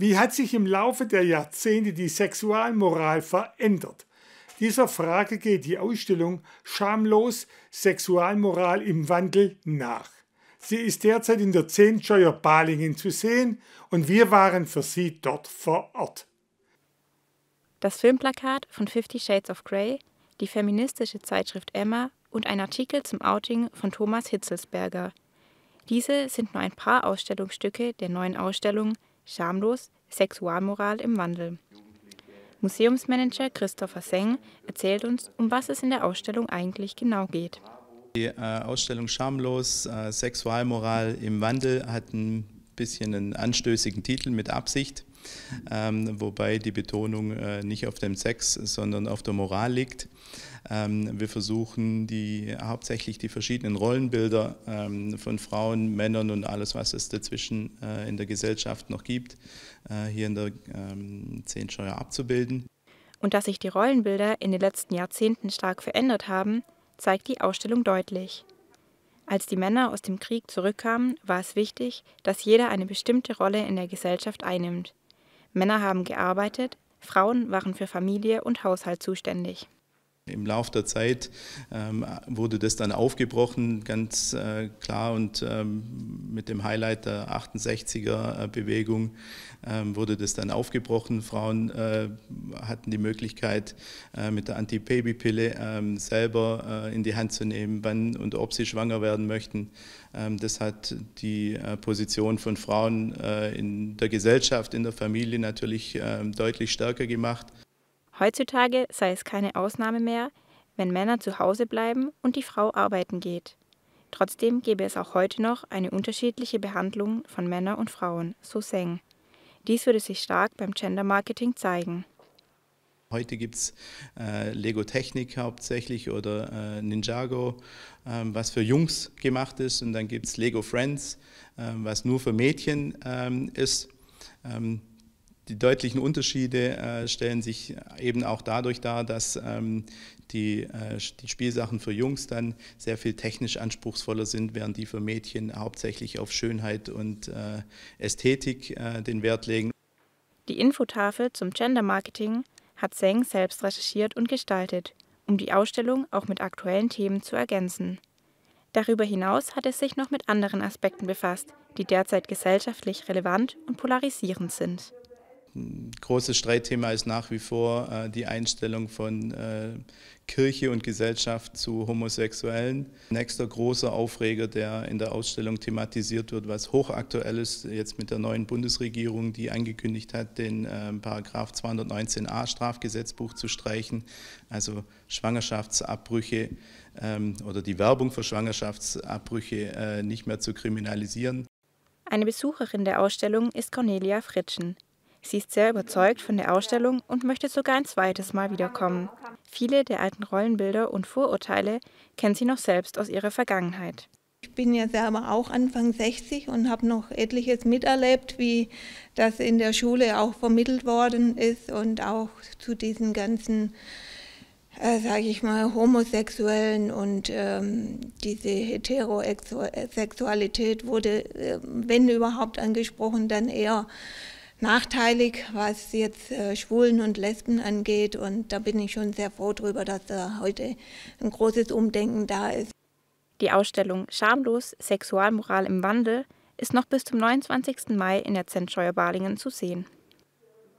Wie hat sich im Laufe der Jahrzehnte die Sexualmoral verändert? Dieser Frage geht die Ausstellung Schamlos Sexualmoral im Wandel nach. Sie ist derzeit in der Zehntscheuer Balingen zu sehen und wir waren für Sie dort vor Ort. Das Filmplakat von Fifty Shades of Grey, die feministische Zeitschrift Emma und ein Artikel zum Outing von Thomas Hitzelsberger. Diese sind nur ein paar Ausstellungsstücke der neuen Ausstellung Schamlos Sexualmoral im Wandel. Museumsmanager Christopher Seng erzählt uns, um was es in der Ausstellung eigentlich genau geht. Die äh, Ausstellung Schamlos äh, Sexualmoral im Wandel hat ein bisschen einen anstößigen Titel mit Absicht, ähm, wobei die Betonung äh, nicht auf dem Sex, sondern auf der Moral liegt. Ähm, wir versuchen die, hauptsächlich die verschiedenen Rollenbilder ähm, von Frauen, Männern und alles, was es dazwischen äh, in der Gesellschaft noch gibt, äh, hier in der ähm, Zehnscheuer abzubilden. Und dass sich die Rollenbilder in den letzten Jahrzehnten stark verändert haben, zeigt die Ausstellung deutlich. Als die Männer aus dem Krieg zurückkamen, war es wichtig, dass jeder eine bestimmte Rolle in der Gesellschaft einnimmt. Männer haben gearbeitet, Frauen waren für Familie und Haushalt zuständig. Im Laufe der Zeit ähm, wurde das dann aufgebrochen, ganz äh, klar und ähm, mit dem Highlight der 68er-Bewegung ähm, wurde das dann aufgebrochen. Frauen äh, hatten die Möglichkeit, äh, mit der Anti-Baby-Pille ähm, selber äh, in die Hand zu nehmen, wann und ob sie schwanger werden möchten. Ähm, das hat die äh, Position von Frauen äh, in der Gesellschaft, in der Familie natürlich ähm, deutlich stärker gemacht. Heutzutage sei es keine Ausnahme mehr, wenn Männer zu Hause bleiben und die Frau arbeiten geht. Trotzdem gäbe es auch heute noch eine unterschiedliche Behandlung von Männern und Frauen, so Seng. Dies würde sich stark beim Gender Marketing zeigen. Heute gibt es äh, Lego Technik hauptsächlich oder äh, Ninjago, ähm, was für Jungs gemacht ist. Und dann gibt es Lego Friends, ähm, was nur für Mädchen ähm, ist. Ähm, die deutlichen Unterschiede äh, stellen sich eben auch dadurch dar, dass ähm, die, äh, die Spielsachen für Jungs dann sehr viel technisch anspruchsvoller sind, während die für Mädchen hauptsächlich auf Schönheit und äh, Ästhetik äh, den Wert legen. Die Infotafel zum Gender Marketing hat Seng selbst recherchiert und gestaltet, um die Ausstellung auch mit aktuellen Themen zu ergänzen. Darüber hinaus hat es sich noch mit anderen Aspekten befasst, die derzeit gesellschaftlich relevant und polarisierend sind. Ein großes Streitthema ist nach wie vor äh, die Einstellung von äh, Kirche und Gesellschaft zu Homosexuellen. Nächster großer Aufreger, der in der Ausstellung thematisiert wird, was hochaktuell ist, jetzt mit der neuen Bundesregierung, die angekündigt hat, den äh, Paragraph 219a Strafgesetzbuch zu streichen, also Schwangerschaftsabbrüche ähm, oder die Werbung für Schwangerschaftsabbrüche äh, nicht mehr zu kriminalisieren. Eine Besucherin der Ausstellung ist Cornelia Fritschen. Sie ist sehr überzeugt von der Ausstellung und möchte sogar ein zweites Mal wiederkommen. Viele der alten Rollenbilder und Vorurteile kennt sie noch selbst aus ihrer Vergangenheit. Ich bin ja selber auch Anfang 60 und habe noch etliches miterlebt, wie das in der Schule auch vermittelt worden ist und auch zu diesen ganzen, äh, sage ich mal, Homosexuellen und ähm, diese Heterosexualität wurde, äh, wenn überhaupt angesprochen, dann eher nachteilig, was jetzt äh, Schwulen und Lesben angeht. Und da bin ich schon sehr froh darüber, dass da heute ein großes Umdenken da ist. Die Ausstellung Schamlos Sexualmoral im Wandel ist noch bis zum 29. Mai in der Zentscheuer Balingen zu sehen.